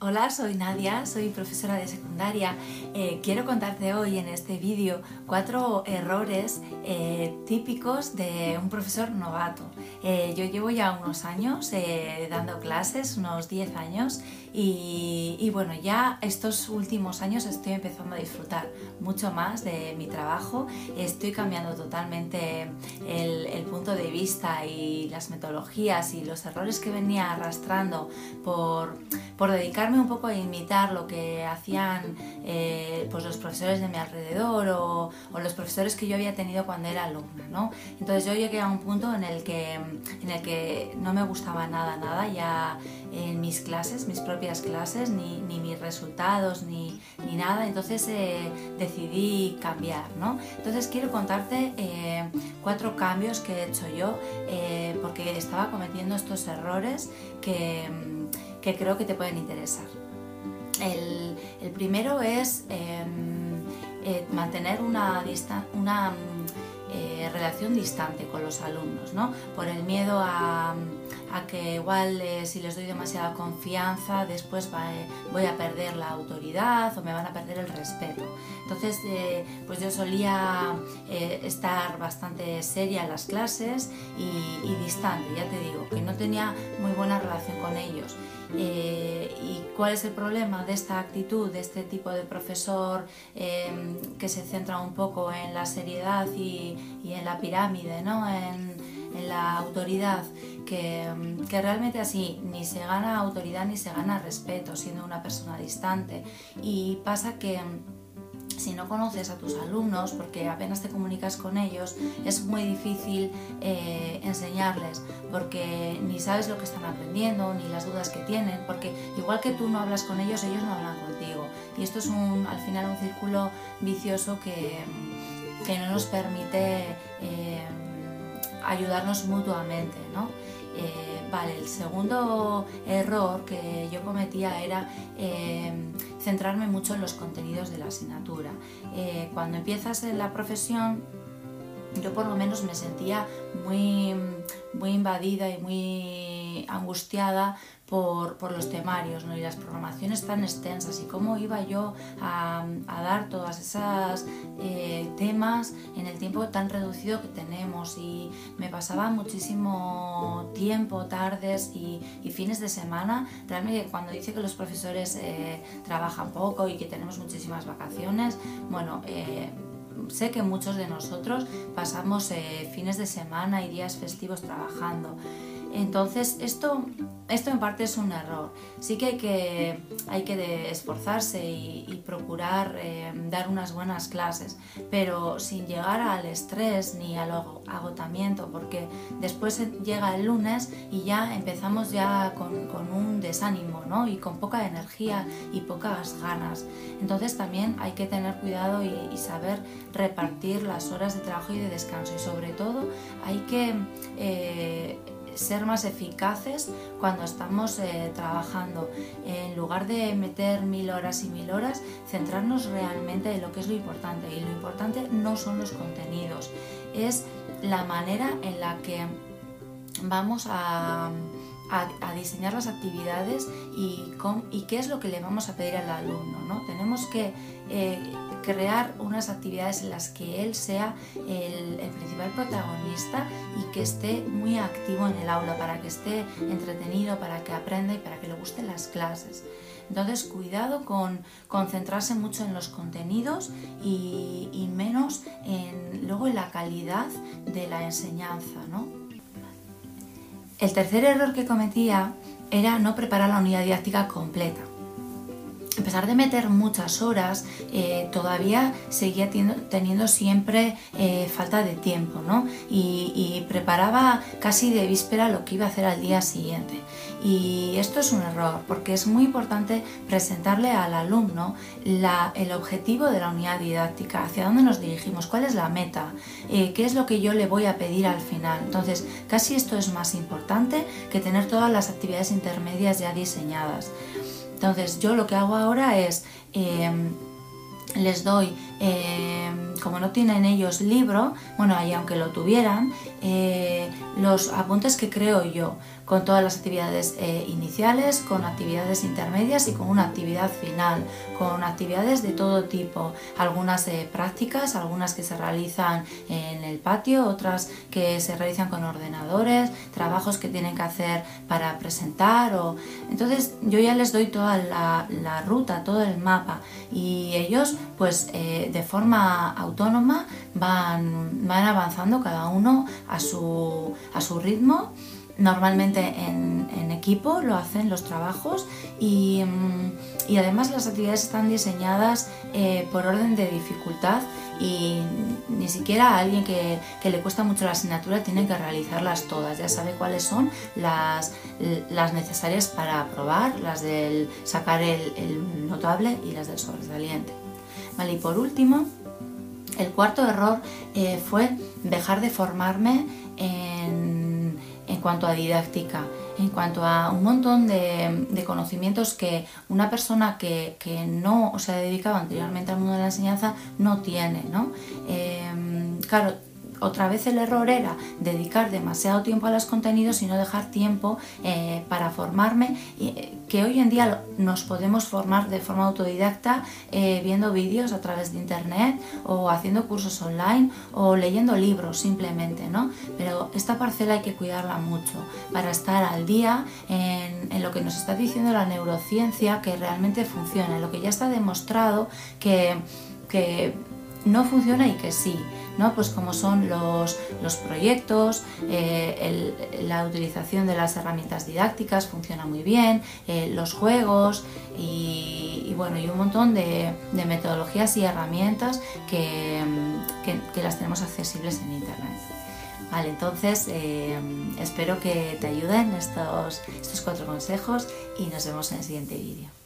Hola, soy Nadia, soy profesora de secundaria. Eh, quiero contarte hoy en este vídeo cuatro errores eh, típicos de un profesor novato. Eh, yo llevo ya unos años dando clases, unos 10 años, y, bueno, ya estos últimos años estoy empezando a disfrutar mucho más de mi trabajo. Estoy cambiando totalmente el, punto de vista y las metodologías y los errores que venía arrastrando por, por dedicarme un poco a imitar lo que hacían eh, pues los profesores de mi alrededor o, los profesores que yo había tenido cuando era alumna. ¿no? Entonces yo llegué a un punto en el, que, en el que no me gustaba nada, nada ya en mis clases, mis propias clases, ni, ni mis resultados, ni, ni nada. Entonces eh, decidí cambiar. ¿no? Entonces quiero contarte eh, cuatro cambios que he hecho yo porque estaba cometiendo estos errores que que creo que te pueden interesar. El, primero es em, eh, mantener una, una eh, relación distante con los alumnos, ¿no? por el miedo a, que igual eh, si les doy demasiada confianza después voy a perder la autoridad o me van a perder el respeto. Entonces, pues yo solía estar bastante seria en las clases y, y distante, ya te digo, que no tenía muy buena relación con ellos. Eh, ¿Y cuál es el problema de esta actitud, de este tipo de profesor que se centra un poco en la seriedad y, en la pirámide, ¿no? en, la autoridad? Que, que, realmente así ni se gana autoridad ni se gana respeto siendo una persona distante. Y pasa que si no conoces a tus alumnos, porque apenas te comunicas con ellos, es muy difícil eh, enseñarles, porque ni sabes lo que están aprendiendo, ni las dudas que tienen, porque igual que tú no hablas con ellos, ellos no hablan contigo. Y esto es un, al final un círculo vicioso que, que no nos permite eh, ayudarnos mutuamente. ¿no? Eh, vale, el segundo error que yo cometía era eh, centrarme mucho en los contenidos de la asignatura. Cuando empiezas en la profesión, yo por lo menos me sentía muy, muy invadida y muy angustiada por, los temarios ¿no? y las programaciones tan extensas y cómo iba yo a, dar todas esas eh, temas en el tiempo tan reducido que tenemos y me pasaba muchísimo tiempo, tardes y, fines de semana. Realmente cuando dice que los profesores eh, trabajan poco y que tenemos muchísimas vacaciones, bueno, eh, sé que muchos de nosotros pasamos fines de semana y días festivos trabajando. Entonces, esto, esto en parte es un error. Sí que hay que, hay que esforzarse y, procurar eh, dar unas buenas clases, pero sin llegar al estrés ni al agotamiento, porque después llega el lunes y ya empezamos ya con, un desánimo ¿no? y con poca energía y pocas ganas. Entonces también hay que tener cuidado y, saber repartir las horas de trabajo y de descanso y sobre todo hay que... Eh, ser más eficaces cuando estamos eh, trabajando. En lugar de meter mil horas y mil horas, centrarnos realmente en lo que es lo importante. Y lo importante no son los contenidos, es la manera en la que vamos a, diseñar las actividades y, y, qué es lo que le vamos a pedir al alumno. ¿no? Tenemos que eh, crear unas actividades en las que él sea el, principal protagonista y que esté muy activo en el aula, para que esté entretenido, para que aprenda y para que le gusten las clases. Entonces, cuidado con concentrarse mucho en los contenidos y, menos en, luego en la calidad de la enseñanza. ¿no? El tercer error que cometía era no preparar la unidad didáctica completa pesar de meter muchas horas, eh, todavía seguía teniendo siempre eh, falta de tiempo, ¿no? Y, preparaba casi de víspera lo que iba a hacer al día siguiente. Y esto es un error, porque es muy importante presentarle al alumno el objetivo de la unidad didáctica, hacia dónde nos dirigimos, cuál es la meta, eh, qué es lo que yo le voy a pedir al final. Entonces, casi esto es más importante que tener todas las actividades intermedias ya diseñadas. Entonces yo lo que hago ahora es, em, les doy eh, como no tienen ellos libro, bueno, y aunque lo tuvieran, eh, los apuntes que creo yo, con todas las actividades eh, iniciales, con actividades intermedias y con una actividad final, con actividades de todo tipo, algunas prácticas, algunas que se realizan en el patio, otras que se realizan con ordenadores, trabajos que tienen que hacer para presentar o entonces yo ya les doy toda la, la ruta, todo el mapa. Y ellos pues de forma autónoma van, van avanzando cada uno a su, a su ritmo. Normalmente en, equipo lo hacen los trabajos y, y, además las actividades están diseñadas eh, por orden de dificultad y ni siquiera a alguien que, que, le cuesta mucho la asignatura tiene que realizarlas todas, ya sabe cuáles son las, las necesarias para aprobar, las del sacar el notable y las del sobresaliente. Y por último, el cuarto error eh, fue dejar de formarme en, cuanto a didáctica, en cuanto a un montón de, conocimientos que una persona que, no se ha dedicado anteriormente al mundo de la enseñanza no tiene. ¿no? Eh, claro, otra vez el error era dedicar demasiado tiempo a los contenidos y no dejar tiempo eh, para formarme, y, que hoy en día nos podemos formar de forma autodidacta eh, viendo vídeos a través de internet o haciendo cursos online o leyendo libros simplemente, ¿no? Pero esta parcela hay que cuidarla mucho para estar al día en, lo que nos está diciendo la neurociencia que realmente funciona, en lo que ya está demostrado que, que no funciona y que sí. ¿No? Pues como son los, proyectos, eh, la utilización de las herramientas didácticas funciona muy bien, eh, los juegos y, bueno, y un montón de, metodologías y herramientas que, las tenemos accesibles en Internet. Vale, entonces eh, espero que te ayuden estos, estos cuatro consejos y nos vemos en el siguiente vídeo.